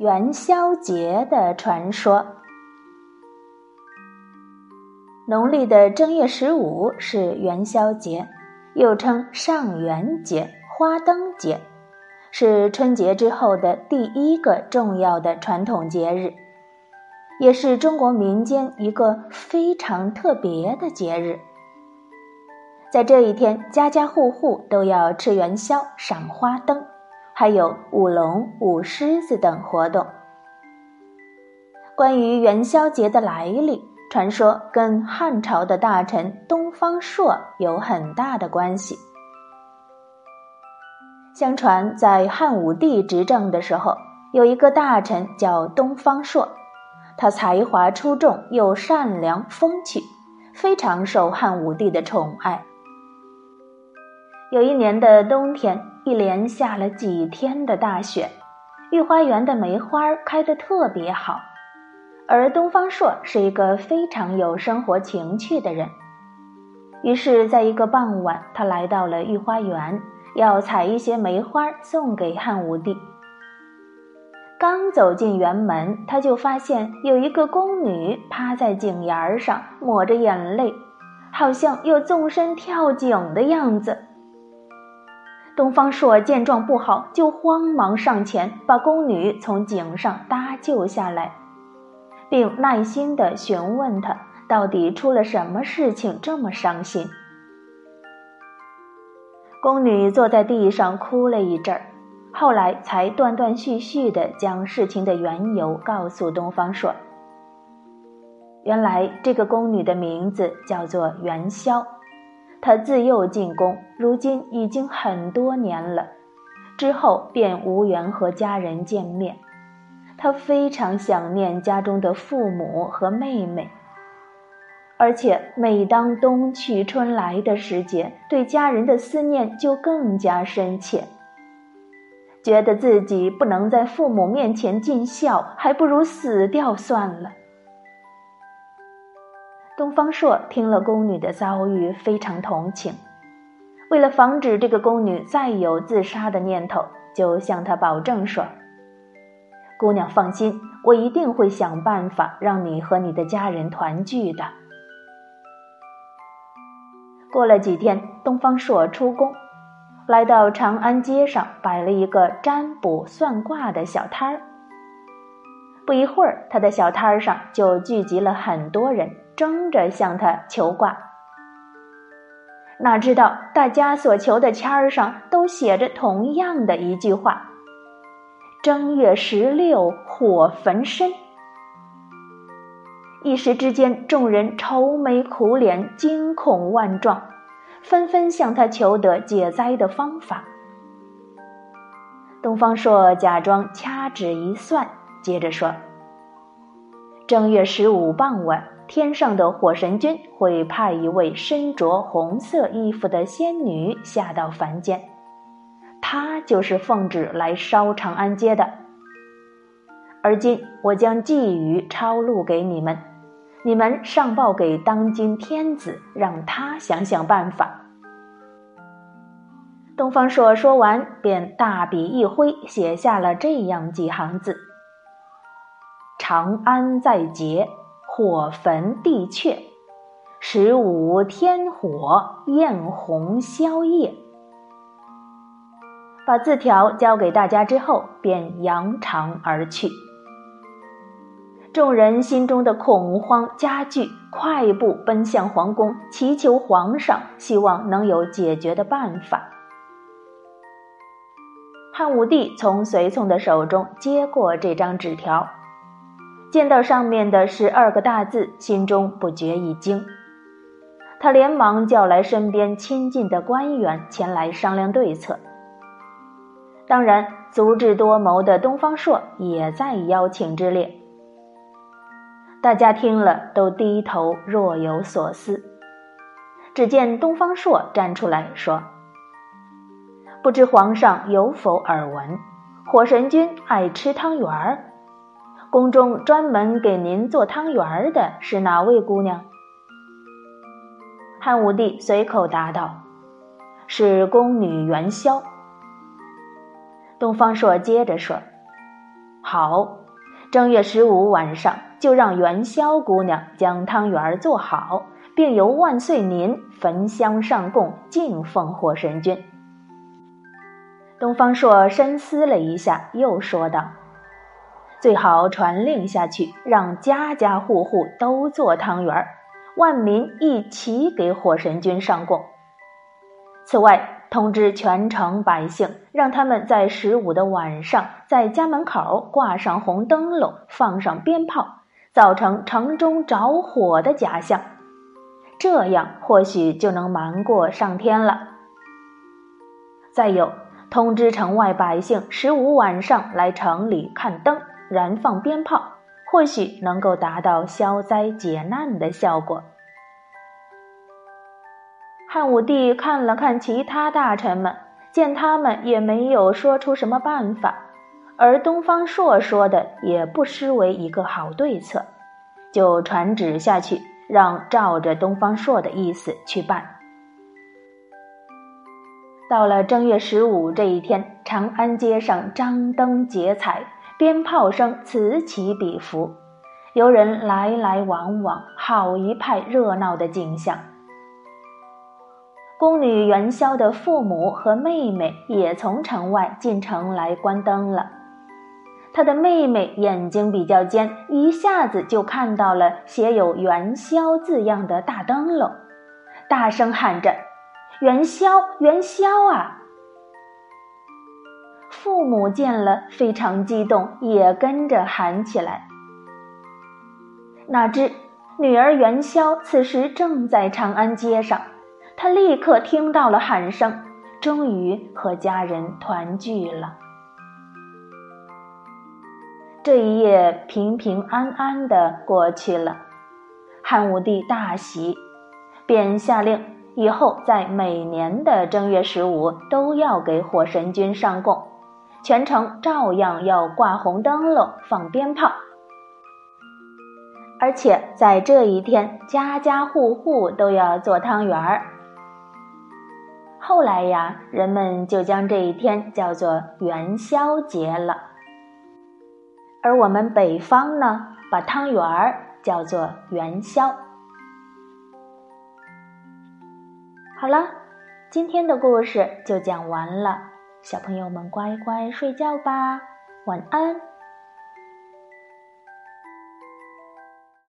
元宵节的传说。农历的正月十五是元宵节，又称上元节、花灯节，是春节之后的第一个重要的传统节日，也是中国民间一个非常特别的节日。在这一天，家家户户都要吃元宵、赏花灯。还有舞龙、舞狮子等活动。关于元宵节的来历，传说跟汉朝的大臣东方朔有很大的关系。相传，在汉武帝执政的时候，有一个大臣叫东方朔，他才华出众，又善良风趣，非常受汉武帝的宠爱。有一年的冬天。一连下了几天的大雪，御花园的梅花开得特别好。而东方朔是一个非常有生活情趣的人，于是，在一个傍晚，他来到了御花园，要采一些梅花送给汉武帝。刚走进园门，他就发现有一个宫女趴在井沿上，抹着眼泪，好像要纵身跳井的样子。东方朔见状不好，就慌忙上前把宫女从井上搭救下来，并耐心地询问她到底出了什么事情这么伤心。宫女坐在地上哭了一阵儿，后来才断断续续地将事情的缘由告诉东方朔。原来这个宫女的名字叫做元宵。他自幼进宫，如今已经很多年了，之后便无缘和家人见面。他非常想念家中的父母和妹妹，而且每当冬去春来的时节，对家人的思念就更加深切。觉得自己不能在父母面前尽孝，还不如死掉算了。东方朔听了宫女的遭遇，非常同情。为了防止这个宫女再有自杀的念头，就向她保证说：“姑娘放心，我一定会想办法让你和你的家人团聚的。”过了几天，东方朔出宫，来到长安街上，摆了一个占卜算卦的小摊儿。不一会儿，他的小摊儿上就聚集了很多人。争着向他求卦，哪知道大家所求的签儿上都写着同样的一句话：“正月十六火焚身。”一时之间，众人愁眉苦脸，惊恐万状，纷纷向他求得解灾的方法。东方朔假装掐指一算，接着说：“正月十五傍晚。”天上的火神君会派一位身着红色衣服的仙女下到凡间，她就是奉旨来烧长安街的。而今我将寄语抄录给你们，你们上报给当今天子，让他想想办法。东方朔说完，便大笔一挥，写下了这样几行字：“长安在劫。”火焚地阙，十五天火焰红宵夜。把字条交给大家之后，便扬长而去。众人心中的恐慌加剧，快步奔向皇宫，祈求皇上，希望能有解决的办法。汉武帝从随从的手中接过这张纸条。见到上面的十二个大字，心中不觉一惊。他连忙叫来身边亲近的官员前来商量对策。当然，足智多谋的东方朔也在邀请之列。大家听了，都低头若有所思。只见东方朔站出来说：“不知皇上有否耳闻，火神君爱吃汤圆儿。”宫中专门给您做汤圆儿的是哪位姑娘？汉武帝随口答道：“是宫女元宵。”东方朔接着说：“好，正月十五晚上就让元宵姑娘将汤圆儿做好，并由万岁您焚香上供，敬奉火神君。东方朔深思了一下，又说道：“最好传令下去，让家家户户都做汤圆，万民一起给火神君上供。此外。”通知全城百姓，让他们在十五的晚上，在家门口挂上红灯笼，放上鞭炮，造成城中着火的假象，这样或许就能瞒过上天了。再有，通知城外百姓，十五晚上来城里看灯、燃放鞭炮，或许能够达到消灾解难的效果。汉武帝看了看其他大臣们，见他们也没有说出什么办法，而东方朔说的也不失为一个好对策，就传旨下去，让照着东方朔的意思去办。到了正月十五这一天，长安街上张灯结彩，鞭炮声此起彼伏，游人来来往往，好一派热闹的景象。宫女元宵的父母和妹妹也从城外进城来观灯了。她的妹妹眼睛比较尖，一下子就看到了写有“元宵”字样的大灯笼，大声喊着：“元宵，元宵啊！”父母见了非常激动，也跟着喊起来。哪知女儿元宵此时正在长安街上。他立刻听到了喊声，终于和家人团聚了。这一夜平平安安的过去了，汉武帝大喜，便下令以后在每年的正月十五都要给火神君上供，全城照样要挂红灯笼、放鞭炮，而且在这一天，家家户户都要做汤圆儿。后来呀，人们就将这一天叫做元宵节了。而我们北方呢，把汤圆儿叫做元宵。好了，今天的故事就讲完了，小朋友们乖乖睡觉吧，晚安。